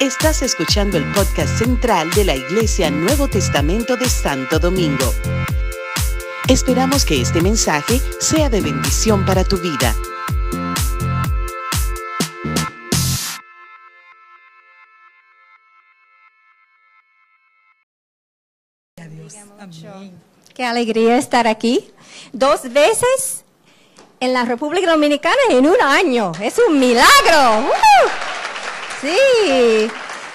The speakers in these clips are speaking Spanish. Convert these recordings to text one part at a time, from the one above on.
Estás escuchando el podcast central de la Iglesia Nuevo Testamento de Santo Domingo. Esperamos que este mensaje sea de bendición para tu vida. Qué alegría estar aquí. Dos veces en la República Dominicana en un año. Es un milagro. ¡Uh! Sí.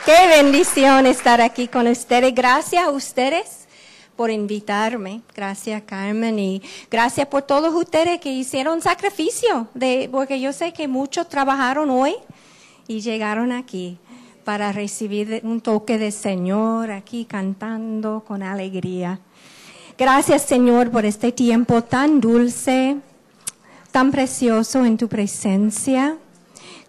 Qué bendición estar aquí con ustedes. Gracias a ustedes por invitarme. Gracias Carmen y gracias por todos ustedes que hicieron sacrificio, de, porque yo sé que muchos trabajaron hoy y llegaron aquí para recibir un toque del Señor aquí cantando con alegría. Gracias Señor por este tiempo tan dulce, tan precioso en tu presencia.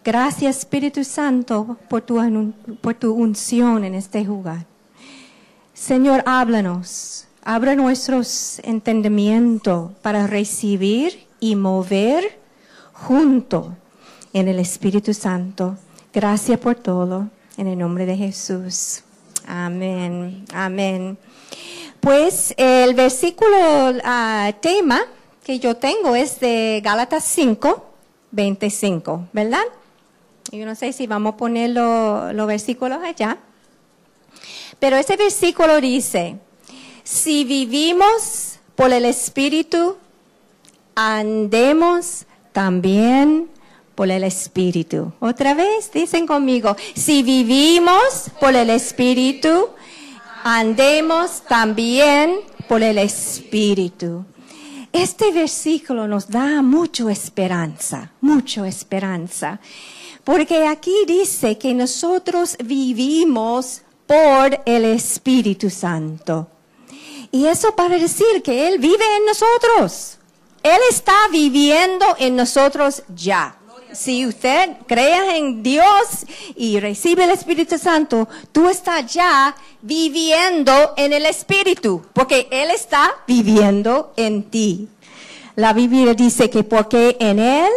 Gracias Espíritu Santo por tu, por tu unción en este lugar. Señor, háblanos, abra nuestros entendimientos para recibir y mover junto en el Espíritu Santo. Gracias por todo, en el nombre de Jesús. Amén, amén. Pues el versículo uh, tema que yo tengo es de Gálatas 5, 25, ¿verdad? Yo no sé si vamos a poner los versículos allá. Pero ese versículo dice, si vivimos por el Espíritu, andemos también por el Espíritu. Otra vez, dicen conmigo, si vivimos por el Espíritu, andemos también por el Espíritu. Este versículo nos da mucha esperanza, mucha esperanza, porque aquí dice que nosotros vivimos por el Espíritu Santo. Y eso para decir que Él vive en nosotros. Él está viviendo en nosotros ya si usted crea en Dios y recibe el Espíritu Santo, tú estás ya viviendo en el Espíritu, porque Él está viviendo en ti. La Biblia dice que porque en Él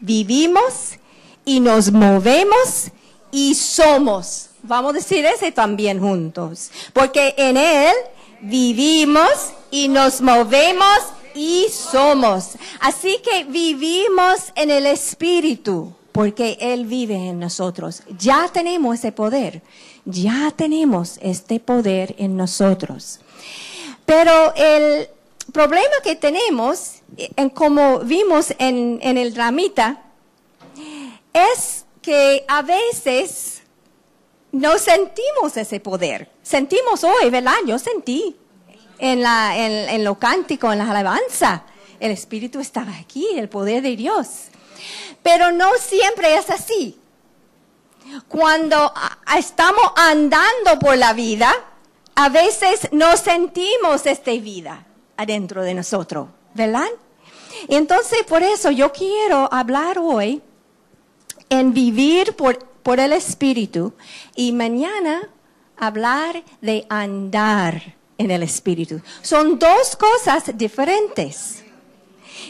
vivimos y nos movemos y somos. Vamos a decir ese también juntos. Porque en Él vivimos y nos movemos y somos. Así que vivimos en el Espíritu, porque Él vive en nosotros. Ya tenemos ese poder, ya tenemos este poder en nosotros. Pero el problema que tenemos, en como vimos en, en el dramita, es que a veces no sentimos ese poder. Sentimos hoy, ¿verdad? Yo sentí en, la, en, lo cántico, en la alabanza. El Espíritu estaba aquí, el poder de Dios. Pero no siempre es así. Cuando estamos andando por la vida, a veces no sentimos esta vida adentro de nosotros, ¿verdad? Entonces, por eso yo quiero hablar hoy en vivir por, el Espíritu y mañana hablar de andar en el Espíritu. Son dos cosas diferentes.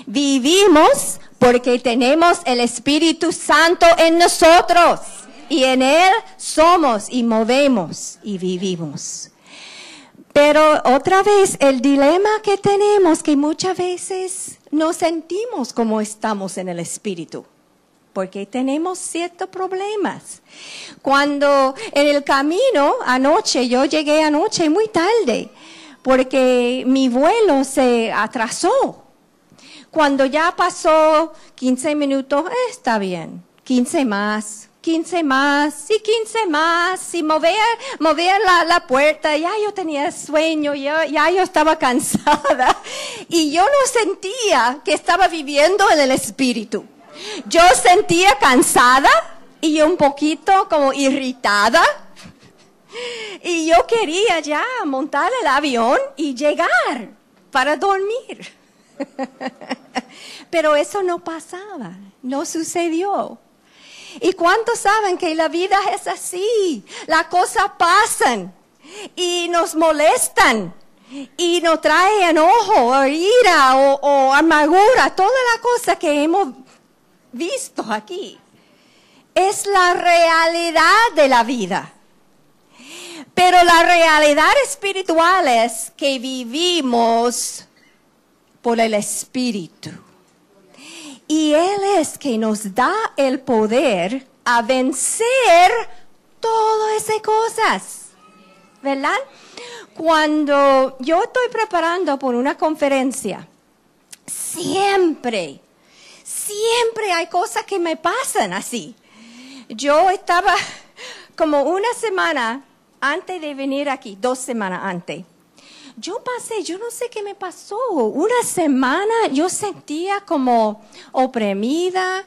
Vivimos porque tenemos el Espíritu Santo en nosotros y en Él somos y movemos y vivimos. Pero otra vez, el dilema que tenemos que muchas veces no sentimos como estamos en el Espíritu porque tenemos ciertos problemas. Cuando en el camino anoche, yo llegué anoche muy tarde, porque mi vuelo se atrasó. Cuando ya pasó 15 minutos, eh, está bien, 15 más, 15 más y 15 más y mover, mover la, la, puerta, ya yo tenía sueño, ya, ya yo estaba cansada y yo no sentía que estaba viviendo en el espíritu. Yo sentía cansada y un poquito como irritada. Y yo quería ya montar el avión y llegar para dormir. Pero eso no pasaba, no sucedió. ¿Y cuántos saben que la vida es así? Las cosas pasan y nos molestan y nos trae enojo o ira o, o amargura, toda la cosa que hemos visto aquí. es la realidad de la vida. Pero la realidad espiritual es que vivimos por el Espíritu. Y Él es que nos da el poder a vencer todas esas cosas. ¿Verdad? Cuando yo estoy preparando por una conferencia, siempre, siempre hay cosas que me pasan así. Yo estaba como una semana antes de venir aquí, dos semanas antes. Yo pasé, yo no sé qué me pasó. Una semana yo sentía como oprimida.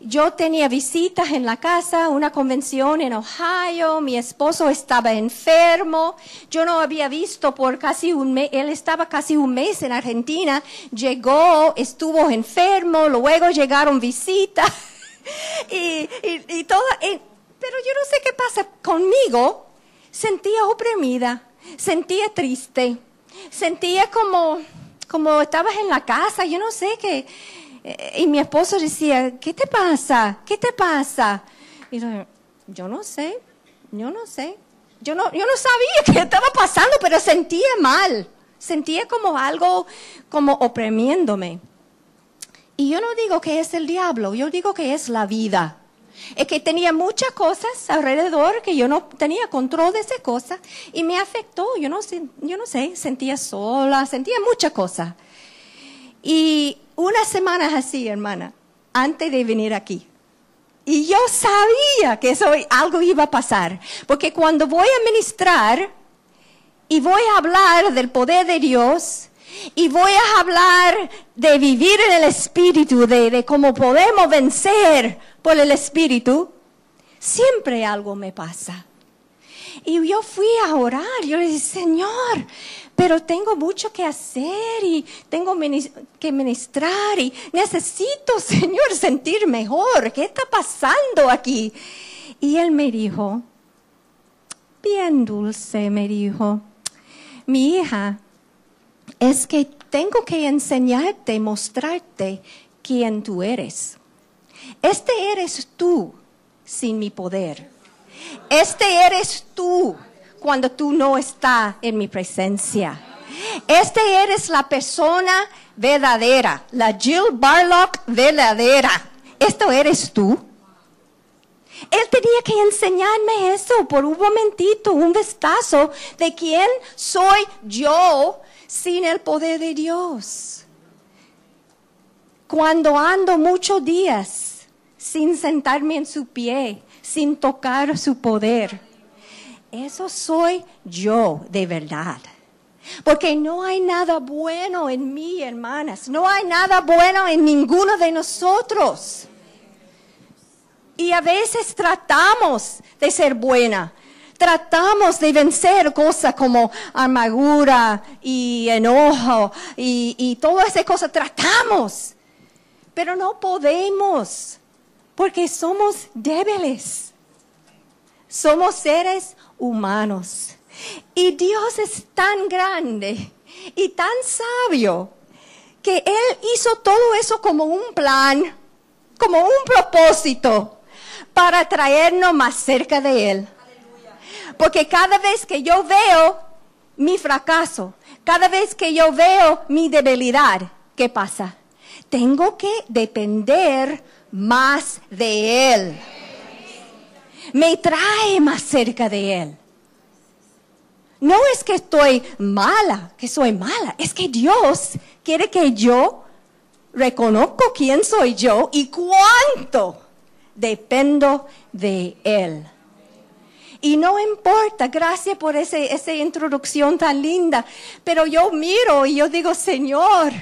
Yo tenía visitas en la casa, una convención en Ohio, mi esposo estaba enfermo, yo no había visto por casi un mes, él estaba casi un mes en Argentina, llegó, estuvo enfermo, luego llegaron visitas. Y, y, todo, pero yo no sé qué pasa. Conmigo, sentía oprimida, sentía triste, sentía como, como estabas en la casa, yo no sé qué. Y mi esposo decía, ¿qué te pasa? ¿Qué te pasa? Y yo, yo no sé, yo no sé. Yo no, yo no sabía qué estaba pasando, pero sentía mal. Sentía como algo, como oprimiéndome. Y yo no digo que es el diablo, yo digo que es la vida. Es que tenía muchas cosas alrededor que yo no tenía control de esas cosas y me afectó. Yo no, yo no sé, sentía sola, sentía muchas cosas. Y unas semanas así, hermana, antes de venir aquí. Y yo sabía que eso algo iba a pasar, porque cuando voy a ministrar y voy a hablar del poder de Dios y voy a hablar de vivir en el Espíritu, de, de cómo podemos vencer por el Espíritu, siempre algo me pasa. Y yo fui a orar, yo le dije, Señor, pero tengo mucho que hacer y tengo que ministrar y necesito, Señor, sentir mejor. ¿Qué está pasando aquí? Y él me dijo, bien dulce, me dijo, mi hija, es que tengo que enseñarte, mostrarte quién tú eres. Este eres tú sin mi poder. Este eres tú cuando tú no estás en mi presencia. Este eres la persona verdadera, la Jill Barlock verdadera. Esto eres tú. Él tenía que enseñarme eso por un momentito, un vistazo de quién soy yo sin el poder de Dios. Cuando ando muchos días sin sentarme en su pie, sin tocar su poder. Eso soy yo de verdad. Porque no hay nada bueno en mí, hermanas. No hay nada bueno en ninguno de nosotros. Y a veces tratamos de ser buena. Tratamos de vencer cosas como amargura y enojo y, y todas esas cosas. Tratamos. Pero no podemos porque somos débiles. Somos seres humanos. Y Dios es tan grande y tan sabio que Él hizo todo eso como un plan, como un propósito para traernos más cerca de Él. Porque cada vez que yo veo mi fracaso, cada vez que yo veo mi debilidad, ¿qué pasa? Tengo que depender más de Él. Me trae más cerca de Él. No es que estoy mala, que soy mala, es que Dios quiere que yo reconozco quién soy yo y cuánto dependo de Él. Y no importa, gracias por ese, esa introducción tan linda, pero yo miro y yo digo, Señor,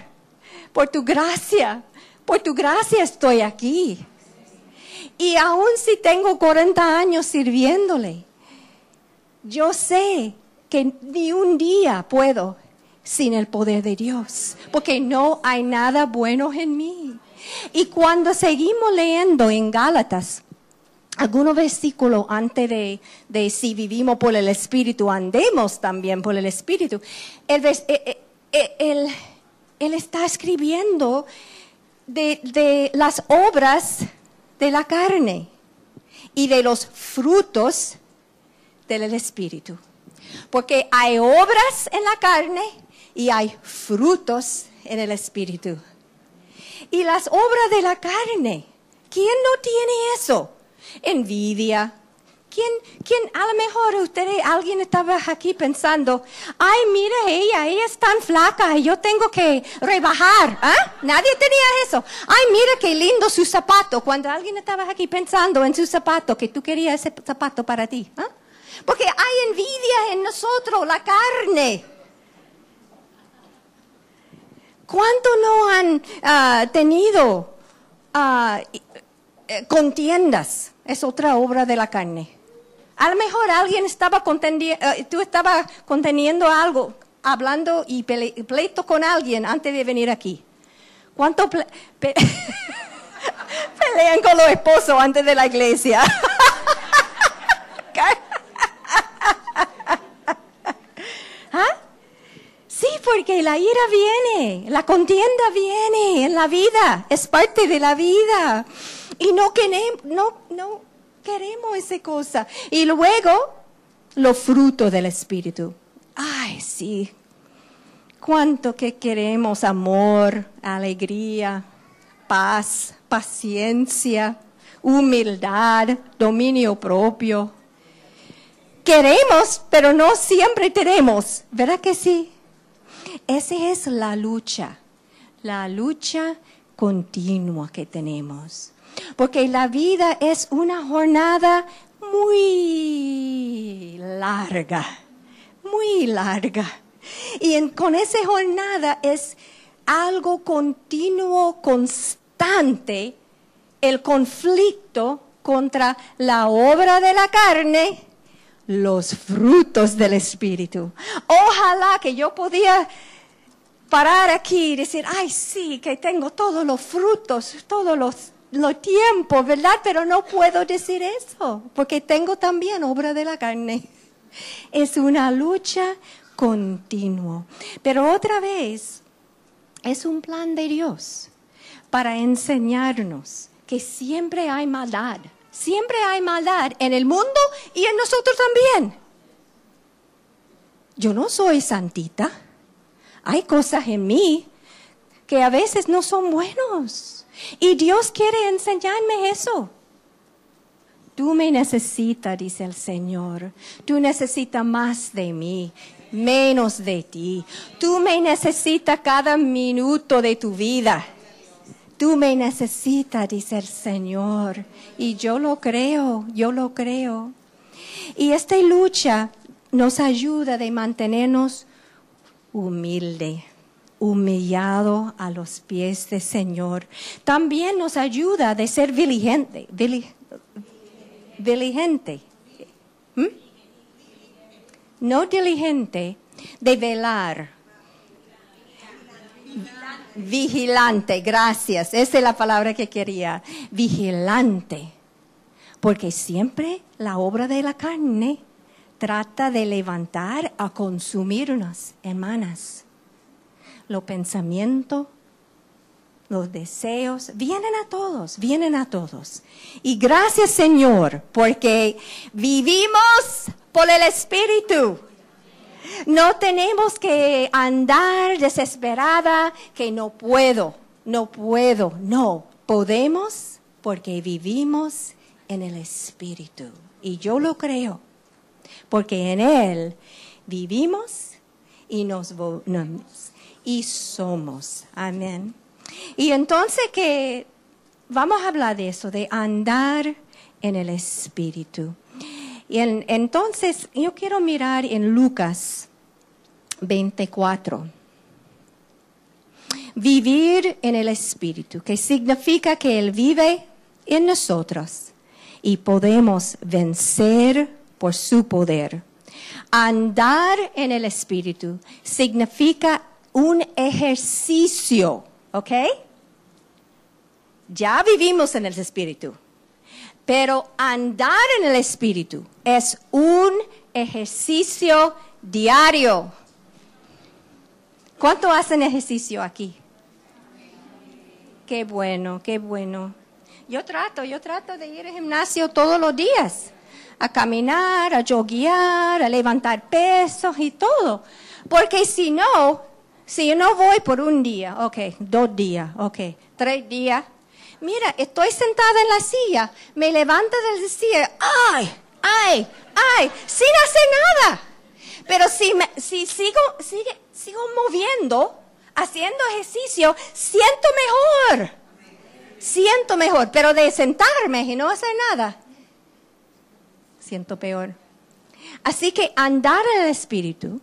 por tu gracia, por tu gracia estoy aquí. Y aun si tengo 40 años sirviéndole, yo sé que ni un día puedo sin el poder de Dios, porque no hay nada bueno en mí. Y cuando seguimos leyendo en Gálatas, algunos versículos antes de, de, si vivimos por el Espíritu, andemos también por el Espíritu, eh, eh, eh, él está escribiendo de, las obras de la carne. y de los frutos del Espíritu. Porque hay obras en la carne y hay frutos en el Espíritu. Y las obras de la carne, ¿quién no tiene eso? Envidia. ¿Quién, quién, a lo mejor ustedes, alguien estaba aquí pensando, ay, mira ella, ella es tan flaca, y yo tengo que rebajar. ¿Ah? Nadie tenía eso. Ay, mira qué lindo su zapato. Cuando alguien estaba aquí pensando en su zapato, que tú querías ese zapato para ti. ¿Ah? Porque hay envidia en nosotros, la carne. ¿Cuánto no han ah, tenido eh, contiendas? Es otra obra de la carne. A lo mejor alguien estaba contendiendo, tú estabas conteniendo algo, hablando y pleito con alguien antes de venir aquí. ¿Cuánto pelean con los esposos antes de la iglesia? ¿Ah? Sí, porque la ira viene, la contienda viene en la vida, es parte de la vida. Y no queremos, no, no queremos esa cosa. Y luego, los frutos del Espíritu. Ay, sí. Cuánto que queremos amor, alegría, paz, paciencia, humildad, dominio propio. Queremos, pero no siempre tenemos. ¿Verdad que sí? Esa es la lucha, la lucha continua que tenemos. Porque la vida es una jornada muy larga, muy larga. Y con esa jornada es algo continuo, constante, el conflicto contra la obra de la carne los frutos del Espíritu. Ojalá que yo podía parar aquí y decir, ay, sí, que tengo todos los frutos, todos los, los tiempos, ¿verdad? Pero no puedo decir eso, porque tengo también obra de la carne. Es una lucha continua. Pero otra vez, es un plan de Dios para enseñarnos que siempre hay maldad Siempre hay maldad en el mundo y en nosotros también. Yo no soy santita. Hay cosas en mí que a veces no son buenos. Y Dios quiere enseñarme eso. Tú me necesitas, dice el Señor. Tú necesitas más de mí, menos de ti. Tú me necesitas cada minuto de tu vida. Tú me necesitas, dice el Señor. Y yo lo creo, yo lo creo. Y esta lucha nos ayuda de mantenernos humilde, humillado a los pies del Señor. También nos ayuda de ser diligente, diligente. ¿Mm? No diligente, de velar Vigilante, gracias. Esa es la palabra que quería. Vigilante. Porque siempre la obra de la carne trata de levantar a consumirnos, hermanas. Los pensamientos, los deseos, vienen a todos, vienen a todos. Y gracias Señor, porque vivimos por el Espíritu. No tenemos que andar desesperada que no puedo, no puedo, no. Podemos porque vivimos en el Espíritu. Y yo lo creo, porque en Él vivimos y nos y somos. Amén. Y entonces que vamos a hablar de eso, de andar en el Espíritu. Y entonces yo quiero mirar en Lucas 24. Vivir en el Espíritu, que significa que Él vive en nosotros y podemos vencer por su poder. Andar en el Espíritu significa un ejercicio, ¿ok? Ya vivimos en el Espíritu. Pero andar en el Espíritu es un ejercicio diario. ¿Cuánto hacen ejercicio aquí? Qué bueno, qué bueno. Yo trato, yo trato de ir al gimnasio todos los días, a caminar, a joguear, a levantar pesos y todo. Porque si no, si yo no voy por un día, ok, dos días, ok, tres días, mira, estoy sentada en la silla, me levanto de la silla, ay, ay, ay, sin hacer nada. Pero si, me, si sigo, sigue, sigo moviendo, haciendo ejercicio, siento mejor. Siento mejor, pero de sentarme y no hacer nada, siento peor. Así que andar en el Espíritu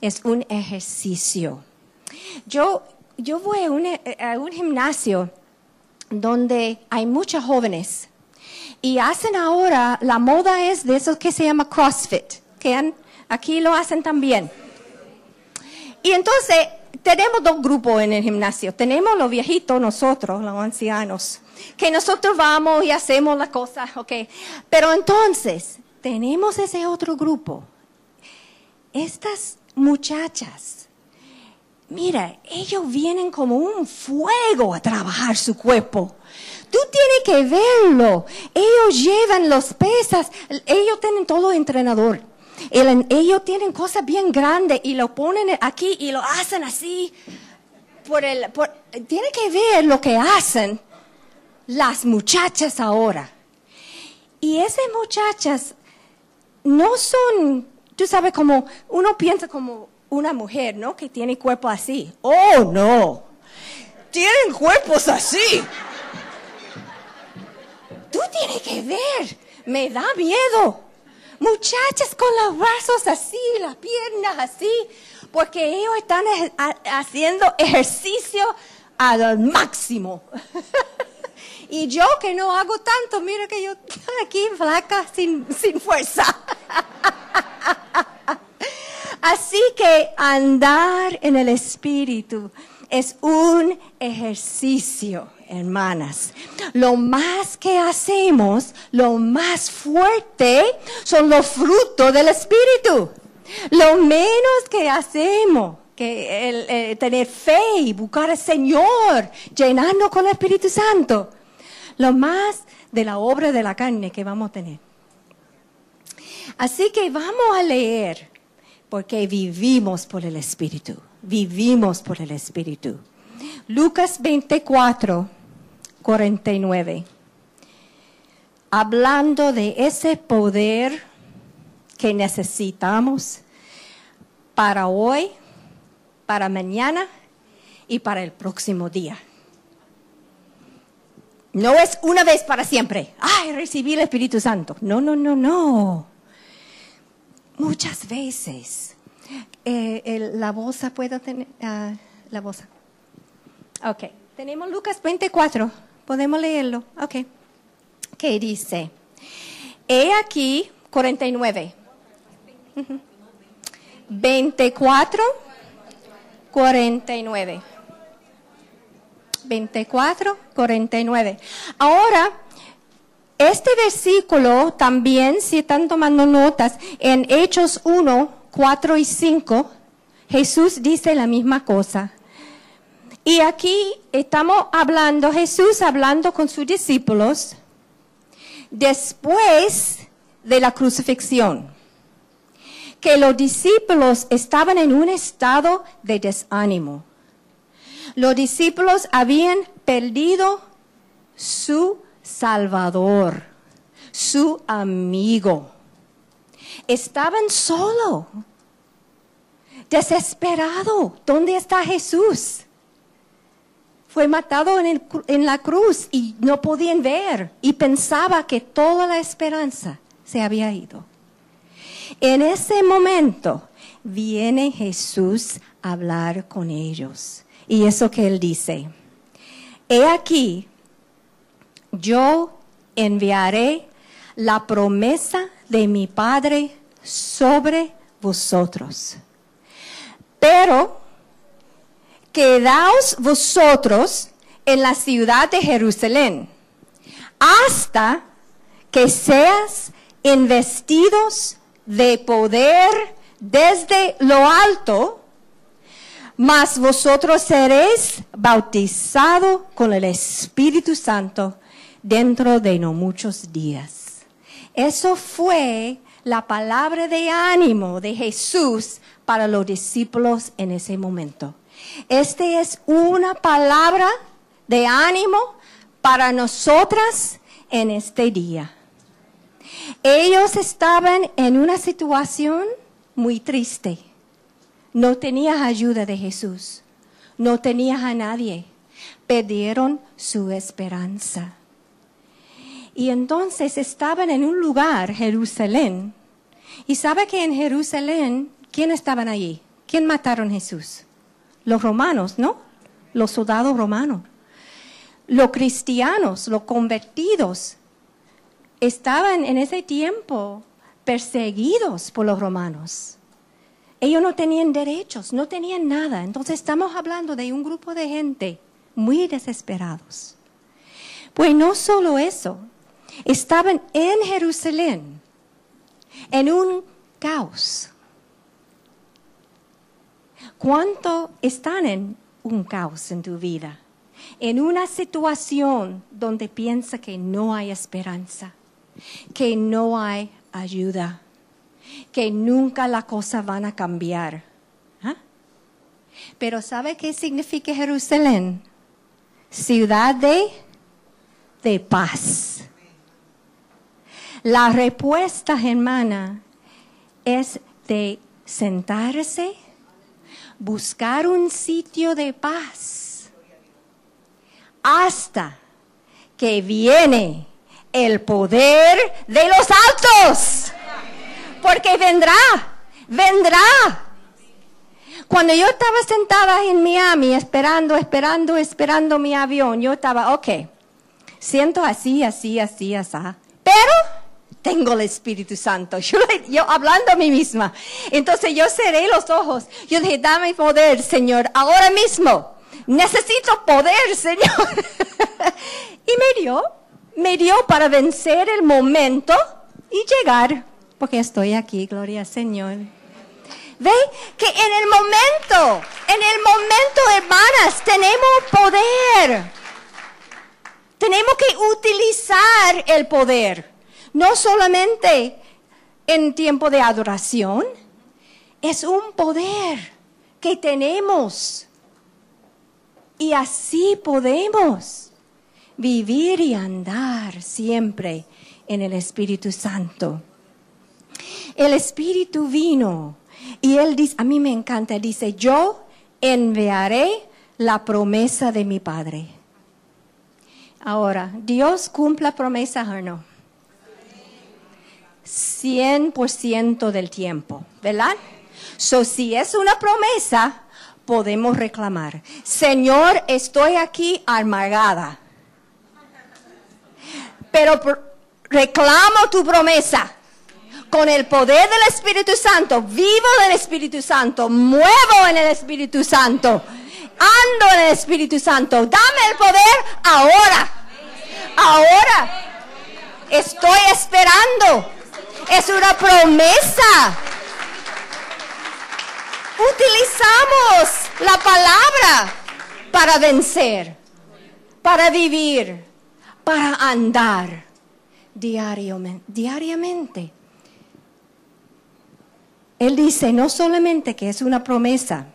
es un ejercicio. Yo, yo voy a un, a un gimnasio donde hay muchos jóvenes y hacen ahora, la moda es de eso que se llama CrossFit, que aquí lo hacen también. Y entonces tenemos dos grupos en el gimnasio. Tenemos los viejitos, nosotros, los ancianos, que nosotros vamos y hacemos las cosas, ok. Pero entonces tenemos ese otro grupo. Estas muchachas, mira, ellos vienen como un fuego a trabajar su cuerpo. Tú tienes que verlo. Ellos llevan los pesas, ellos tienen todo entrenador. ellos tienen cosas bien grandes y lo ponen aquí y lo hacen así. Por el, por, tiene que ver lo que hacen las muchachas ahora. Y esas muchachas no son Tú sabes como uno piensa como una mujer, ¿no? Que tiene cuerpo así. Oh, no. Tienen cuerpos así. Tú tienes que ver. Me da miedo. Muchachas con los brazos así, las piernas así, porque ellos están haciendo ejercicio al máximo. y yo que no hago tanto, mira que yo estoy aquí flaca, sin, sin fuerza. Así que andar en el Espíritu es un ejercicio, hermanas. Lo más que hacemos, lo más fuerte, son los frutos del Espíritu. Lo menos que hacemos, que eh, tener fe y buscar al Señor, llenarnos con el Espíritu Santo, lo más de la obra de la carne que vamos a tener. Así que vamos a leer, porque vivimos por el Espíritu, vivimos por el Espíritu. Lucas 24, 49. Hablando de ese poder que necesitamos para hoy, para mañana y para el próximo día. No es una vez para siempre. Ay, recibí el Espíritu Santo. No, no, no, no. Muchas veces eh, la bolsa puedo tener, uh, la bolsa. Ok, tenemos Lucas 24, podemos leerlo. Ok, ¿qué dice? He aquí 49. 24, 49. 24, 49. Ahora, este versículo también, si están tomando notas, en Hechos 1, 4 y 5, Jesús dice la misma cosa. Y aquí estamos hablando, Jesús hablando con sus discípulos después de la crucifixión, que los discípulos estaban en un estado de desánimo. Los discípulos habían perdido su Salvador, su amigo. Estaban solo, desesperado. ¿Dónde está Jesús? Fue matado en, en, la cruz y no podían ver y pensaba que toda la esperanza se había ido. En ese momento viene Jesús a hablar con ellos. Y eso que él dice, he aquí, yo enviaré la promesa de mi Padre sobre vosotros. Pero quedaos vosotros en la ciudad de Jerusalén hasta que seas investidos de poder desde lo alto, mas vosotros seréis bautizados con el Espíritu Santo dentro de no muchos días. Eso fue la palabra de ánimo de Jesús para los discípulos en ese momento. Este es una palabra de ánimo para nosotras en este día. Ellos estaban en una situación muy triste. No tenían ayuda de Jesús. No tenían a nadie. Perdieron su esperanza. Y entonces estaban en un lugar, Jerusalén. Y sabe que en Jerusalén, ¿quién estaban allí? ¿Quién mataron a Jesús? Los romanos, ¿no? Los soldados romanos. Los cristianos, los convertidos, estaban en ese tiempo perseguidos por los romanos. Ellos no tenían derechos, no tenían nada. Entonces estamos hablando de un grupo de gente muy desesperados. Pues no solo eso, estaban en Jerusalén, en un caos. ¿Cuánto están en un caos en tu vida? En una situación donde piensa que no hay esperanza, que no hay ayuda, que nunca las cosas van a cambiar. ¿Ah? Pero ¿sabe qué significa Jerusalén? Ciudad de, de paz. La respuesta, hermana, es de sentarse, buscar un sitio de paz, hasta que viene el poder de los altos. Porque vendrá, vendrá. Cuando yo estaba sentada en Miami esperando, esperando, esperando mi avión, yo estaba, ok, siento así, así, así, así. Pero tengo el Espíritu Santo. Yo, yo, hablando a mí misma. Entonces yo cerré los ojos. Yo dije, dame poder, Señor, ahora mismo. Necesito poder, Señor. y me dio me dio para vencer el momento y llegar, porque estoy aquí, gloria al Señor. ¿Ve? Que en el momento, en el momento, hermanas, tenemos poder. Tenemos que utilizar el poder. No solamente en tiempo de adoración, es un poder que tenemos. Y así podemos vivir y andar siempre en el Espíritu Santo. El Espíritu vino y él dice, a mí me encanta, dice, yo enviaré la promesa de mi Padre. Ahora, ¿Dios cumple promesas o no? 100% del tiempo, ¿verdad? So, si es una promesa, podemos reclamar, Señor, estoy aquí amargada pero reclamo tu promesa. Con el poder del Espíritu Santo, vivo del Espíritu Santo, muevo en el Espíritu Santo, ando en el Espíritu Santo. Dame el poder ahora. Ahora. Estoy esperando. Es una promesa. Utilizamos la palabra para vencer, para vivir para andar diariamente. Él dice, no solamente que es una promesa,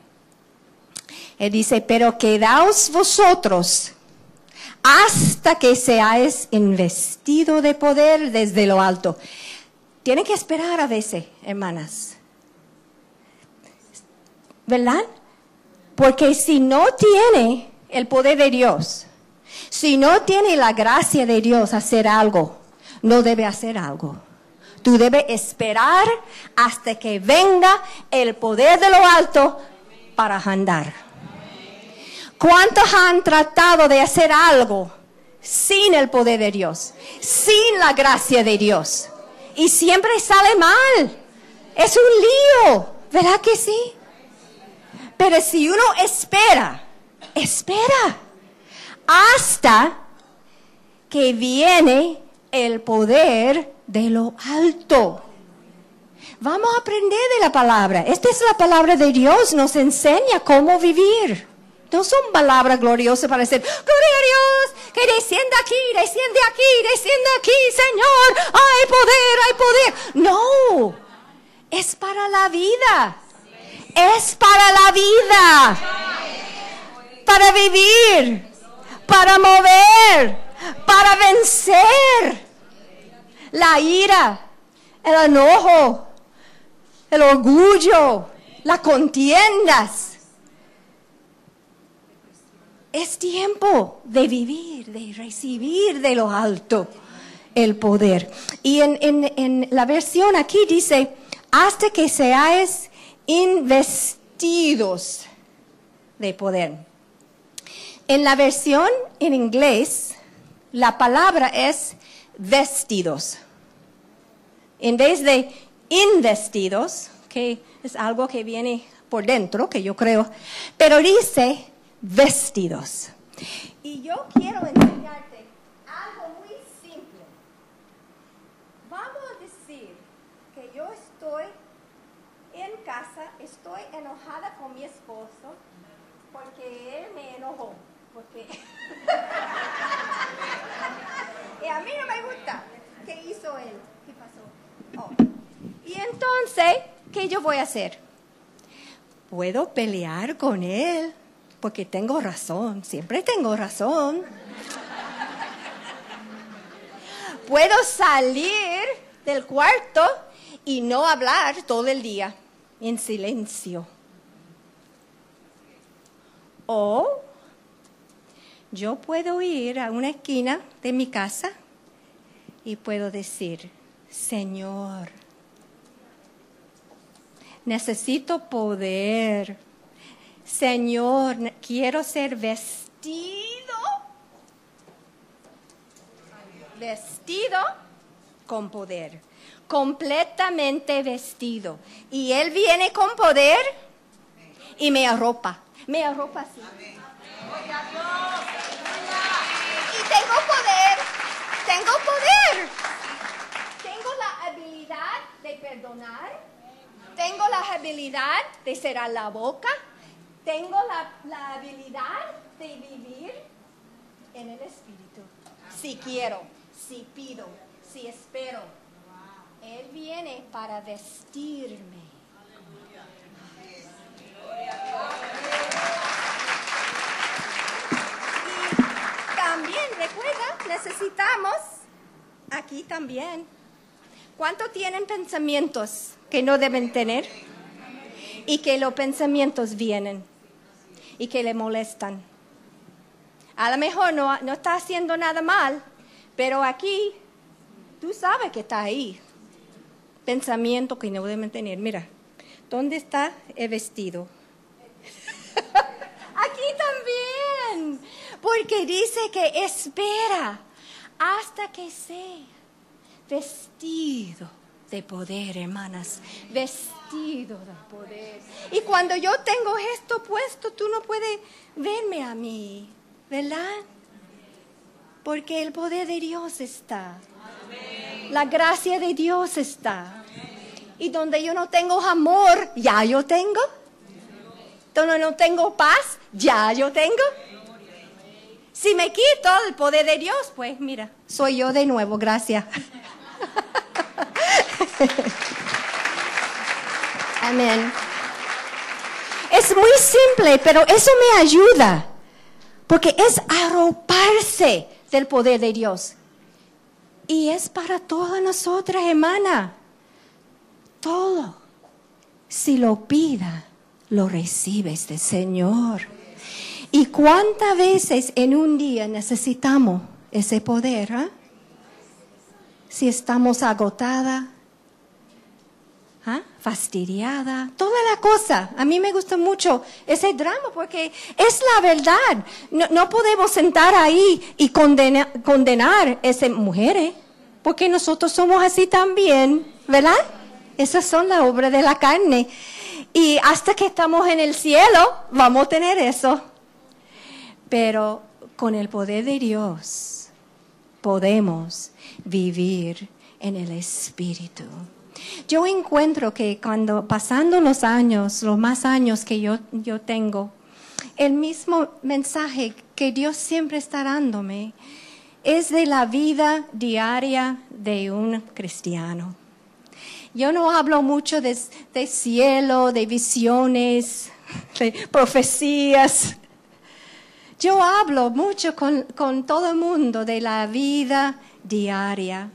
él dice, pero quedaos vosotros hasta que seáis investido de poder desde lo alto. Tiene que esperar a veces, hermanas. ¿Verdad? Porque si no tiene el poder de Dios, si no tiene la gracia de Dios hacer algo, no debe hacer algo. Tú debes esperar hasta que venga el poder de lo alto para andar. ¿Cuántos han tratado de hacer algo sin el poder de Dios, sin la gracia de Dios? Y siempre sale mal. Es un lío, ¿verdad que sí? Pero si uno espera, espera hasta que viene el poder de lo alto. Vamos a aprender de la palabra. Esta es la palabra de Dios, nos enseña cómo vivir. Son palabras gloriosas para decir, gloria a Dios, que descienda aquí, desciende aquí, desciende aquí, Señor, hay poder, hay poder. No, es para la vida. Es para la vida. Para vivir, para mover, para vencer la ira, el enojo, el orgullo, las contiendas. Es tiempo de vivir, de recibir de lo alto el poder. Y en, la versión aquí dice, hasta que seáis investidos de poder. En la versión en inglés, la palabra es vestidos. En vez de investidos, que es algo que viene por dentro, que yo creo, pero dice vestidos. Y yo quiero enseñarte algo muy simple. Vamos a decir que yo estoy en casa, estoy enojada con mi esposo porque él me enojó. Porque y a mí no me gusta. ¿Qué hizo él? ¿Qué pasó? Oh. Y entonces, ¿qué yo voy a hacer? Puedo pelear con él porque tengo razón, siempre tengo razón. Puedo salir del cuarto y no hablar todo el día en silencio. O yo puedo ir a una esquina de mi casa y puedo decir, Señor, necesito poder. Señor, quiero ser vestido, vestido con poder, completamente vestido. Y Él viene con poder y me arropa, me arropa así. Y tengo poder, tengo poder. Tengo la habilidad de perdonar, tengo la habilidad de cerrar la boca, tengo la, la habilidad de vivir en el Espíritu. Si quiero, si pido, si espero. Él viene para vestirme. Y también, recuerda, necesitamos aquí también. ¿Cuánto tienen pensamientos que no deben tener? Y que los pensamientos vienen y que le molestan. A lo mejor no, no está haciendo nada mal, pero aquí tú sabes que está ahí. Pensamiento que no deben tener. Mira, ¿dónde está el vestido? Aquí también, porque dice que espera hasta que sea vestido de poder, hermanas, vestido de poder. Y cuando yo tengo esto puesto, tú no puedes verme a mí, ¿verdad? Porque el poder de Dios está. La gracia de Dios está. Y donde yo no tengo amor, ya yo tengo. Donde no tengo paz, ya yo tengo. Si me quito el poder de Dios, pues mira, soy yo de nuevo, gracias. Amén. Es muy simple, pero eso me ayuda, porque es arroparse del poder de Dios. Y es para todas nosotras, hermana. Todo. Si lo pida, lo recibes del Señor. ¿Y cuántas veces en un día necesitamos ese poder? ah? Si estamos agotada, ¿ah? fastidiada, toda la cosa. A mí me gusta mucho ese drama porque es la verdad. No, no podemos sentar ahí y condena- condenar a esas mujeres porque nosotros somos así también, ¿verdad? Esas son las obras de la carne. Y hasta que estamos en el cielo, vamos a tener eso. Pero con el poder de Dios podemos vivir en el Espíritu. Yo encuentro que cuando pasando los años, los más años que yo, yo tengo, el mismo mensaje que Dios siempre está dándome es de la vida diaria de un cristiano. Yo no hablo mucho de, cielo, de visiones, de profecías. Yo hablo mucho con, con todo el mundo de la vida diaria.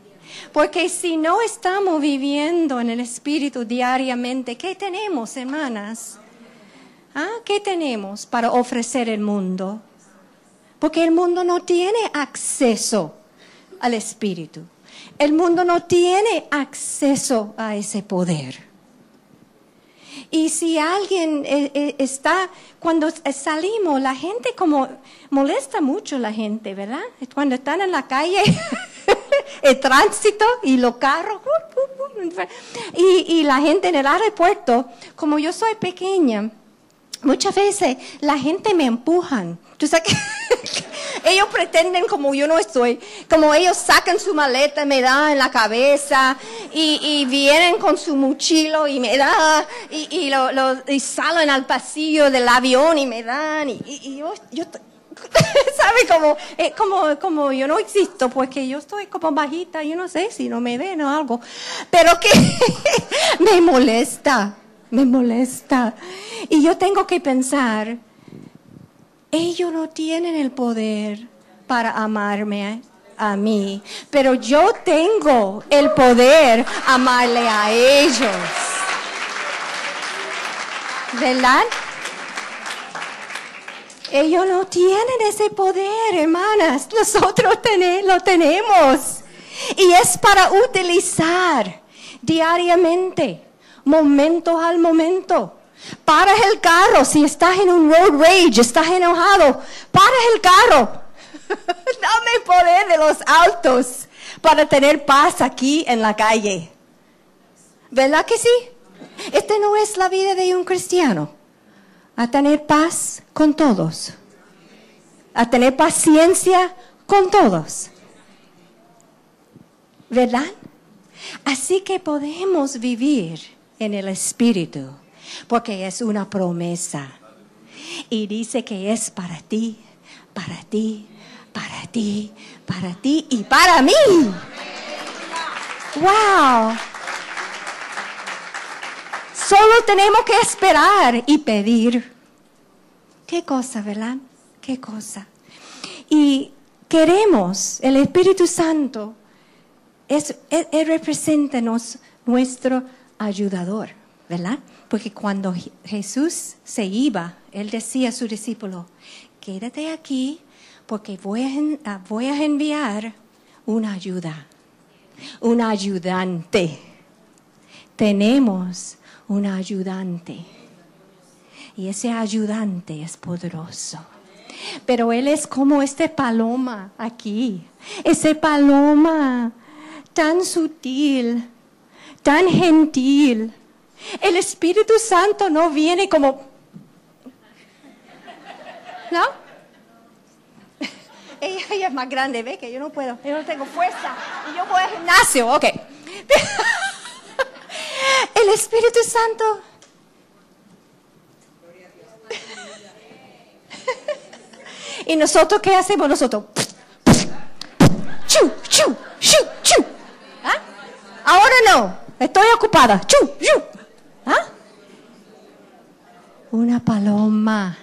Porque si no estamos viviendo en el Espíritu diariamente, ¿qué tenemos, hermanas? ¿Ah? ¿Qué tenemos para ofrecer el mundo? Porque el mundo no tiene acceso al Espíritu. El mundo no tiene acceso a ese poder. Y si alguien eh, eh, está, cuando salimos, la gente como molesta mucho la gente, ¿verdad? Cuando están en la calle, el tránsito y los carros, uh, uh, uh, y, y la gente en el aeropuerto, como yo soy pequeña, muchas veces la gente me empujan. Tú sabes que ellos pretenden como yo no estoy, como ellos sacan su maleta, me dan en la cabeza y, vienen con su mochilo y me dan y, y, salen al pasillo del avión y me dan y, yo, yo ¿sabe? Como, eh, como, como yo no existo, pues que yo estoy como bajita, yo no sé si no me ven o algo, pero que me molesta, me molesta. Y yo tengo que pensar, ellos no tienen el poder para amarme a mí, pero yo tengo el poder amarle a ellos. ¿Verdad? Ellos no tienen ese poder, hermanas. Nosotros lo tenemos. Y es para utilizar diariamente, momento al momento. Paras el carro, si estás en un road rage, estás enojado, paras el carro. Dame poder de los altos para tener paz aquí en la calle. ¿Verdad que sí? Este no es la vida de un cristiano. A tener paz con todos. A tener paciencia con todos. ¿Verdad? Así que podemos vivir en el Espíritu porque es una promesa. Y dice que es para ti, para ti, para ti, para ti y para mí. ¡Wow! Solo tenemos que esperar y pedir. Qué cosa, ¿verdad? Qué cosa. Y queremos, el Espíritu Santo es, representa nuestro ayudador, ¿verdad? Porque cuando Jesús se iba, Él decía a su discípulo, quédate aquí porque voy a, voy a enviar una ayuda, un ayudante. Tenemos un ayudante. Y ese ayudante es poderoso. Pero Él es como este paloma aquí. Ese paloma tan sutil, tan gentil el Espíritu Santo no viene como... ¿No? Ella, es más grande, ve que yo no puedo, yo no tengo fuerza. Y yo voy al gimnasio, ok. El Espíritu Santo. ¿Y nosotros qué hacemos nosotros? Estoy ocupada. Chu, chu. ¿Ah? Una paloma,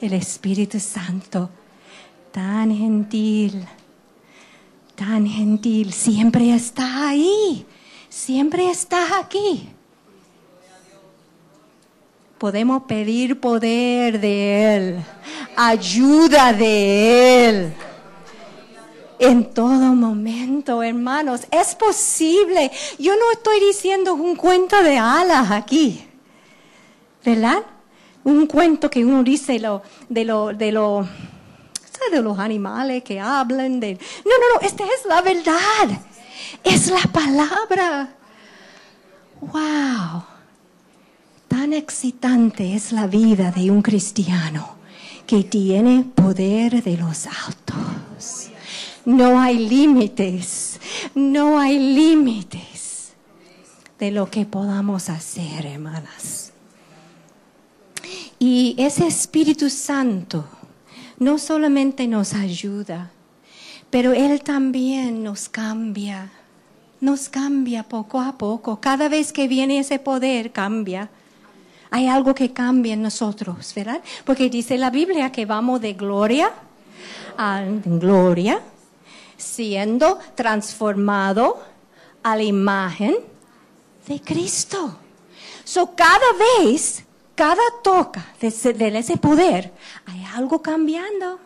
el Espíritu Santo, tan gentil, tan gentil, siempre está ahí, siempre está aquí. Podemos pedir poder de Él, ayuda de Él en todo momento, hermanos. Es posible. Yo no estoy diciendo un cuento de alas aquí, ¿verdad? Un cuento que uno dice de lo, de lo, de los animales que hablan de. No, no, no. Esta es la verdad. Es la palabra. Wow. Tan excitante es la vida de un cristiano que tiene poder de los altos. No hay límites, no hay límites de lo que podamos hacer, hermanas. Y ese Espíritu Santo no solamente nos ayuda, pero Él también nos cambia, nos cambia poco a poco. Cada vez que viene ese poder, cambia. Hay algo que cambia en nosotros, ¿verdad? Porque dice la Biblia que vamos de gloria a gloria, siendo transformado a la imagen de Cristo. So, cada vez, cada toca de ese, ese poder, hay algo cambiando.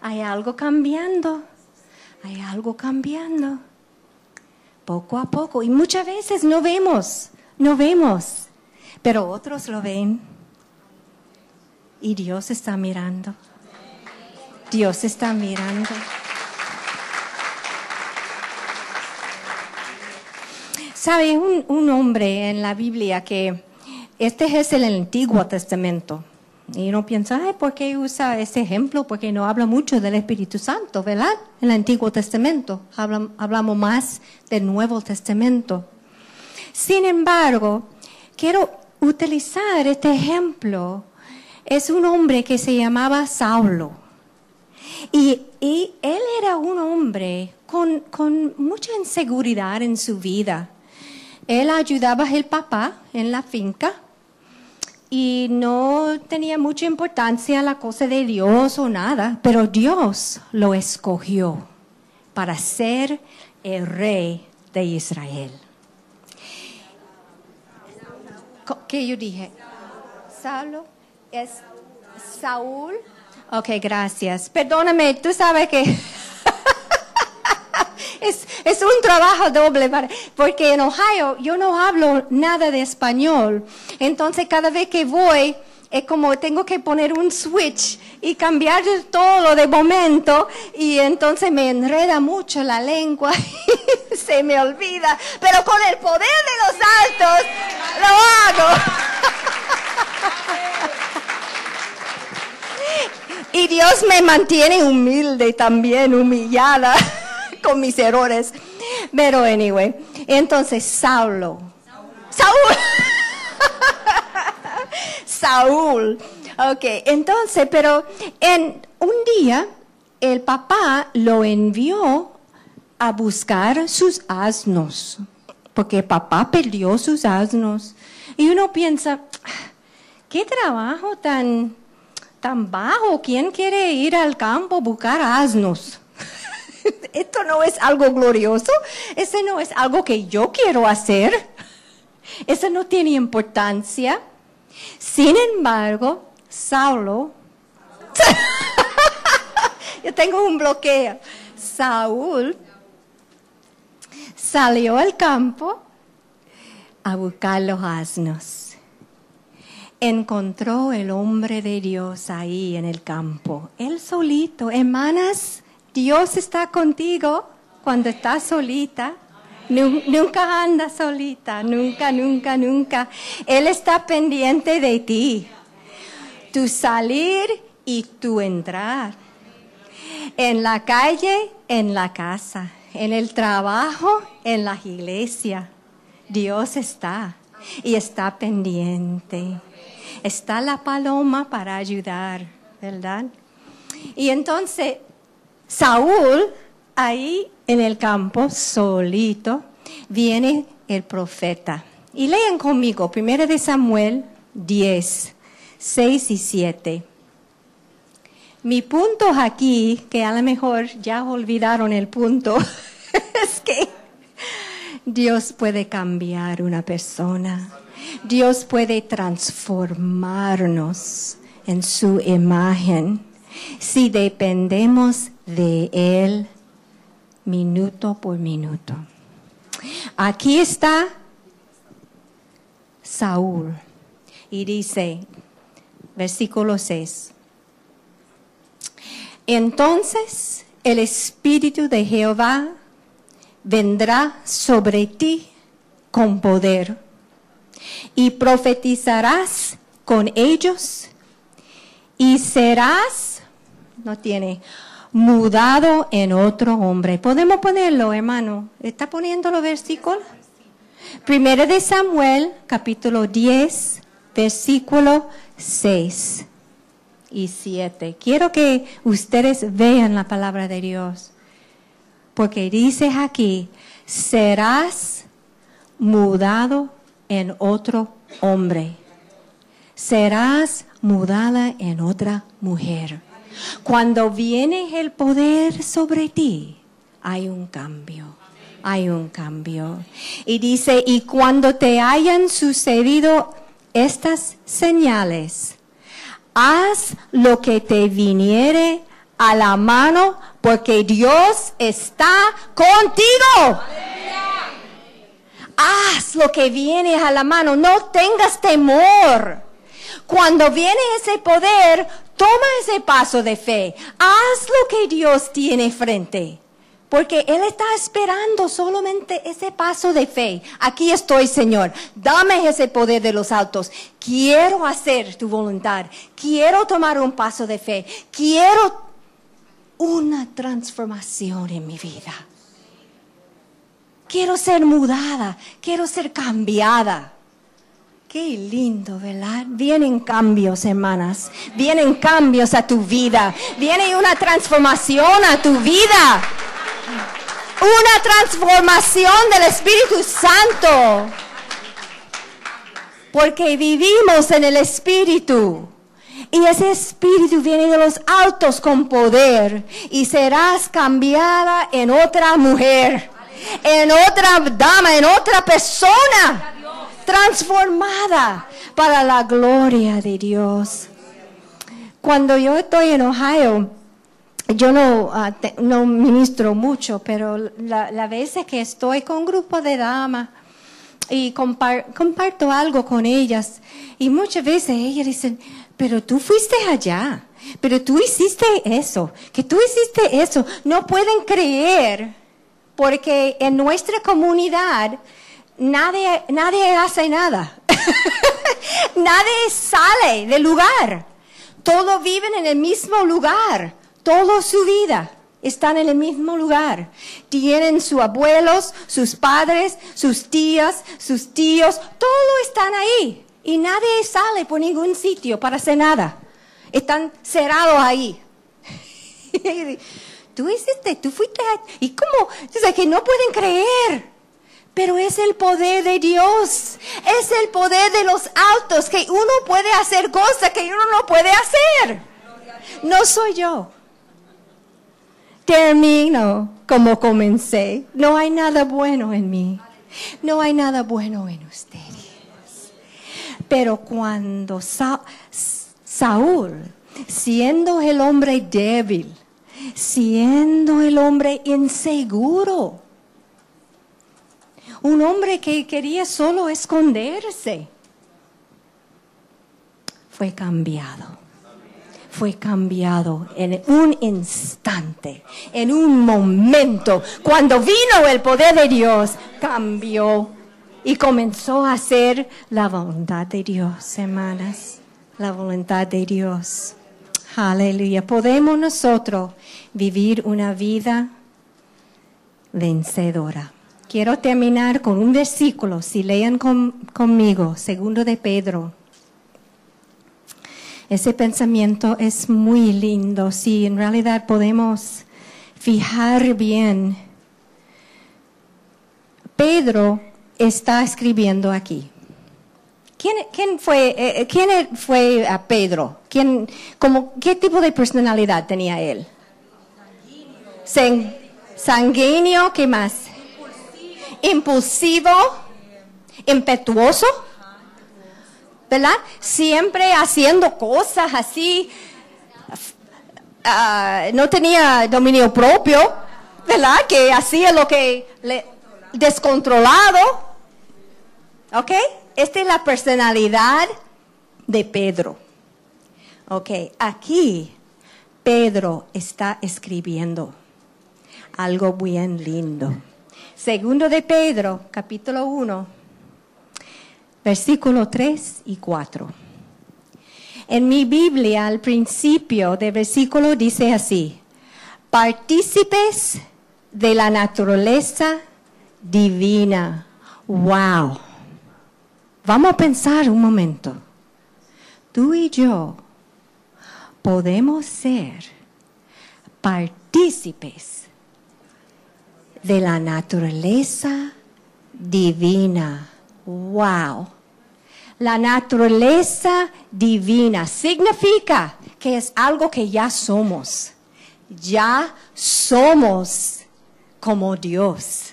Hay algo cambiando. Hay algo cambiando. Poco a poco. Y muchas veces no vemos, no vemos. Pero otros lo ven. Y Dios está mirando. Dios está mirando. Sabe, un, un hombre en la Biblia que este es el Antiguo Testamento. Y uno piensa, Ay, ¿por qué usa ese ejemplo? Porque no habla mucho del Espíritu Santo, ¿verdad? En el Antiguo Testamento Hablam- hablamos más del Nuevo Testamento. Sin embargo, quiero utilizar este ejemplo. Es un hombre que se llamaba Saulo. Y, y él era un hombre con, con mucha inseguridad en su vida. Él ayudaba al papá en la finca y no tenía mucha importancia la cosa de Dios o nada, pero Dios lo escogió para ser el rey de Israel. ¿Qué yo dije? Saulo es Saúl. Ok, gracias. Perdóname, tú sabes que es, es un trabajo doble, porque en Ohio yo no hablo nada de español. Entonces cada vez que voy es como tengo que poner un switch y cambiar todo de momento y entonces me enreda mucho la lengua y se me olvida. Pero con el poder de los altos lo hago. Y Dios me mantiene humilde también, humillada con mis errores. Pero anyway, entonces Saulo. Saúl. Saúl. Ok, entonces, pero en un día el papá lo envió a buscar sus asnos, porque papá perdió sus asnos. Y uno piensa, qué trabajo tan, tan bajo, ¿quién quiere ir al campo a buscar asnos? Esto no es algo glorioso, ese no es algo que yo quiero hacer, eso no tiene importancia. Sin embargo, Saulo, yo tengo un bloqueo, Saúl salió al campo a buscar los asnos. Encontró el hombre de Dios ahí en el campo, él solito. Hermanas, Dios está contigo cuando estás solita. Nu- Nunca anda solita, nunca, nunca, nunca. Él está pendiente de ti. Tu salir y tu entrar. En la calle, en la casa. En el trabajo, en la iglesia. Dios está y está pendiente. Está la paloma para ayudar, ¿verdad? Y entonces, Saúl, ahí en el campo, solito, viene el profeta. Y lean conmigo, 1 de Samuel 10, 6 y 7. Mi punto aquí, que a lo mejor ya olvidaron el punto, es que Dios puede cambiar una persona. Dios puede transformarnos en su imagen si dependemos de Él minuto por minuto. Aquí está Saúl y dice, versículo 6. Entonces el Espíritu de Jehová vendrá sobre ti con poder y profetizarás con ellos y serás, no tiene, mudado en otro hombre. ¿Podemos ponerlo, hermano? ¿Está poniendo los versículos? Primero de Samuel, capítulo 10, versículo 6 y 7. Quiero que ustedes vean la palabra de Dios. Porque dice aquí, serás mudado en otro hombre. Serás mudada en otra mujer. Cuando viene el poder sobre ti, hay un cambio. Hay un cambio. Y dice, y cuando te hayan sucedido estas señales, haz lo que te viniere a la mano porque Dios está contigo. Haz lo que viene a la mano, no tengas temor. Cuando viene ese poder, toma ese paso de fe. Haz lo que Dios tiene frente. Porque Él está esperando solamente ese paso de fe. Aquí estoy, Señor. Dame ese poder de los altos. Quiero hacer tu voluntad. Quiero tomar un paso de fe. Quiero una transformación en mi vida. Quiero ser mudada. Quiero ser cambiada. Qué lindo, ¿verdad? Vienen cambios, hermanas. Vienen cambios a tu vida. Viene una transformación a tu vida una transformación del Espíritu Santo. Porque vivimos en el Espíritu. Y ese Espíritu viene de los altos con poder. Y serás cambiada en otra mujer. En otra dama, en otra persona. Transformada para la gloria de Dios. Cuando yo estoy en Ohio, yo no, ah, no ministro mucho, pero la, veces que estoy con un grupo de damas y comparto algo con ellas, y muchas veces ellas dicen, pero tú fuiste allá, pero tú hiciste eso, que tú hiciste eso. No pueden creer, porque en nuestra comunidad nadie, nadie hace nada. nadie sale del lugar. Todos viven en el mismo lugar toda su vida están en el mismo lugar. Tienen sus abuelos, sus padres, sus tías, sus tíos, todos están ahí. Y nadie sale por ningún sitio para hacer nada. Están cerrados ahí. tú hiciste, tú fuiste. ¿Y cómo? Dice que no pueden creer. Pero es el poder de Dios. Es el poder de los altos que uno puede hacer cosas que uno no puede hacer. No soy yo termino como comencé. No hay nada bueno en mí. No hay nada bueno en ustedes. Pero cuando Saúl, siendo el hombre débil, siendo el hombre inseguro, un hombre que quería solo esconderse, fue cambiado fue cambiado en un instante, en un momento. Cuando vino el poder de Dios, cambió y comenzó a hacer la voluntad de Dios, hermanas. La voluntad de Dios. Aleluya. Podemos nosotros vivir una vida vencedora. Quiero terminar con un versículo, si lean conmigo, segundo de Pedro ese pensamiento es muy lindo. Si en realidad podemos fijar bien. Pedro está escribiendo aquí. ¿Quién, fue, eh, eh, ¿quién fue a Pedro? ¿Quién, como, ¿Qué tipo de personalidad tenía él? Sanguíneo. Sanguíneo, ¿qué más? Impulsivo. Impetuoso. ¿verdad? Siempre haciendo cosas así. Ah, no tenía dominio propio, ¿verdad? Que hacía lo que le descontrolado. ¿Ok? Esta es la personalidad de Pedro. Ok, aquí Pedro está escribiendo algo bien lindo. Segundo de Pedro, capítulo 1, versículo 3 y 4. En mi Biblia, al principio del versículo dice así, partícipes de la naturaleza divina. Wow. Vamos a pensar un momento. tú y yo podemos ser partícipes de la naturaleza divina. Wow. La naturaleza divina significa que es algo que ya somos. Ya somos como Dios.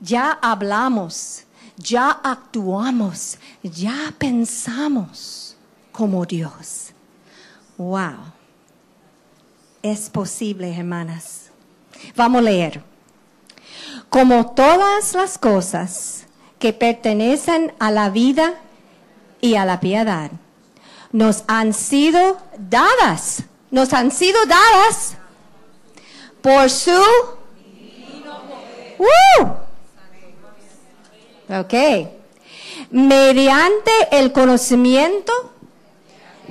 Ya hablamos, ya actuamos, ya pensamos como Dios. Wow. Es posible, hermanas. Vamos a leer. Como todas las cosas que pertenecen a la vida y a la piedad, nos han sido dadas, nos han sido dadas por su... ¡Uh! Ok. Mediante el conocimiento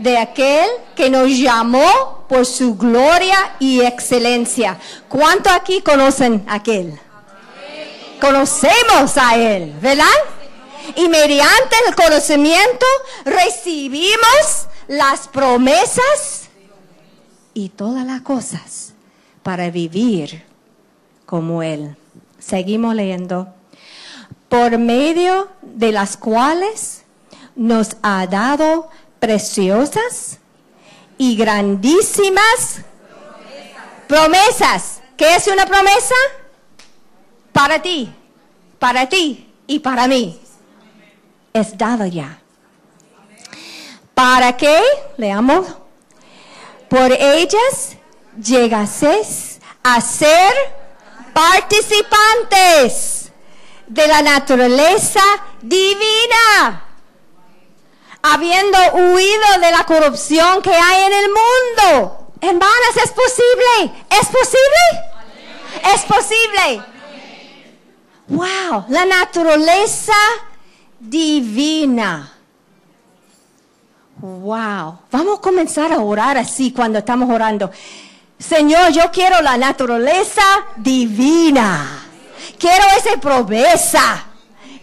de aquel que nos llamó por su gloria y excelencia. ¿Cuánto aquí conocen a aquel? Conocemos a él, ¿verdad? Y mediante el conocimiento recibimos las promesas y todas las cosas para vivir como él. Seguimos leyendo. Por medio de las cuales nos ha dado preciosas y grandísimas promesas. ¿Qué es una promesa? Para ti, para ti y para mí. Es dado ya. ¿Para qué? Leamos. Por ellas llegases a ser participantes de la naturaleza divina habiendo huido de la corrupción que hay en el mundo. Hermanas, es posible. ¿Es posible? Es posible. Wow, la naturaleza divina. Wow, vamos a comenzar a orar así cuando estamos orando. Señor, yo quiero la naturaleza divina. Quiero esa promesa.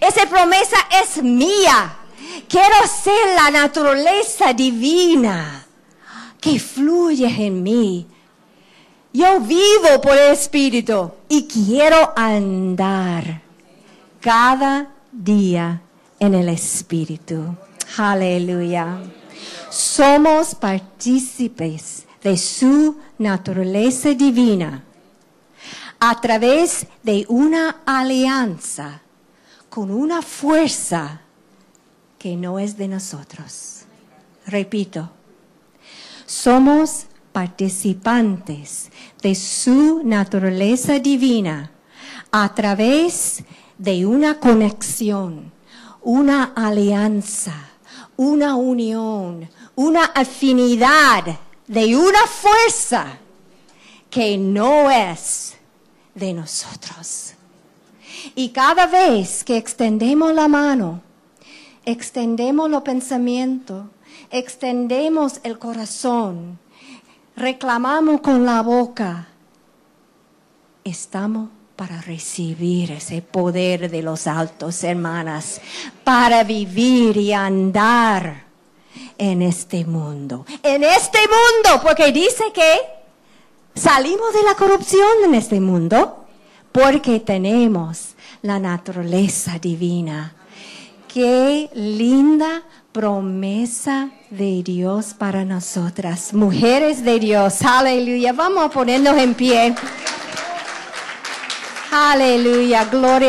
Esa promesa es mía. Quiero ser la naturaleza divina que fluye en mí. Yo vivo por el Espíritu y quiero andar cada día en el Espíritu. Aleluya. Somos partícipes de su naturaleza divina a través de una alianza con una fuerza que no es de nosotros. Repito, somos participantes de su naturaleza divina a través de una conexión, una alianza, una unión, una afinidad de una fuerza que no es de nosotros. Y cada vez que extendemos la mano, extendemos los pensamientos, extendemos el corazón, reclamamos con la boca, estamos para recibir ese poder de los altos, hermanas, para vivir y andar en este mundo. En este mundo, porque dice que salimos de la corrupción en este mundo, porque tenemos la naturaleza divina Qué linda promesa de Dios para nosotras, mujeres de Dios. Aleluya. Vamos a ponernos en pie. Aleluya. Gloria.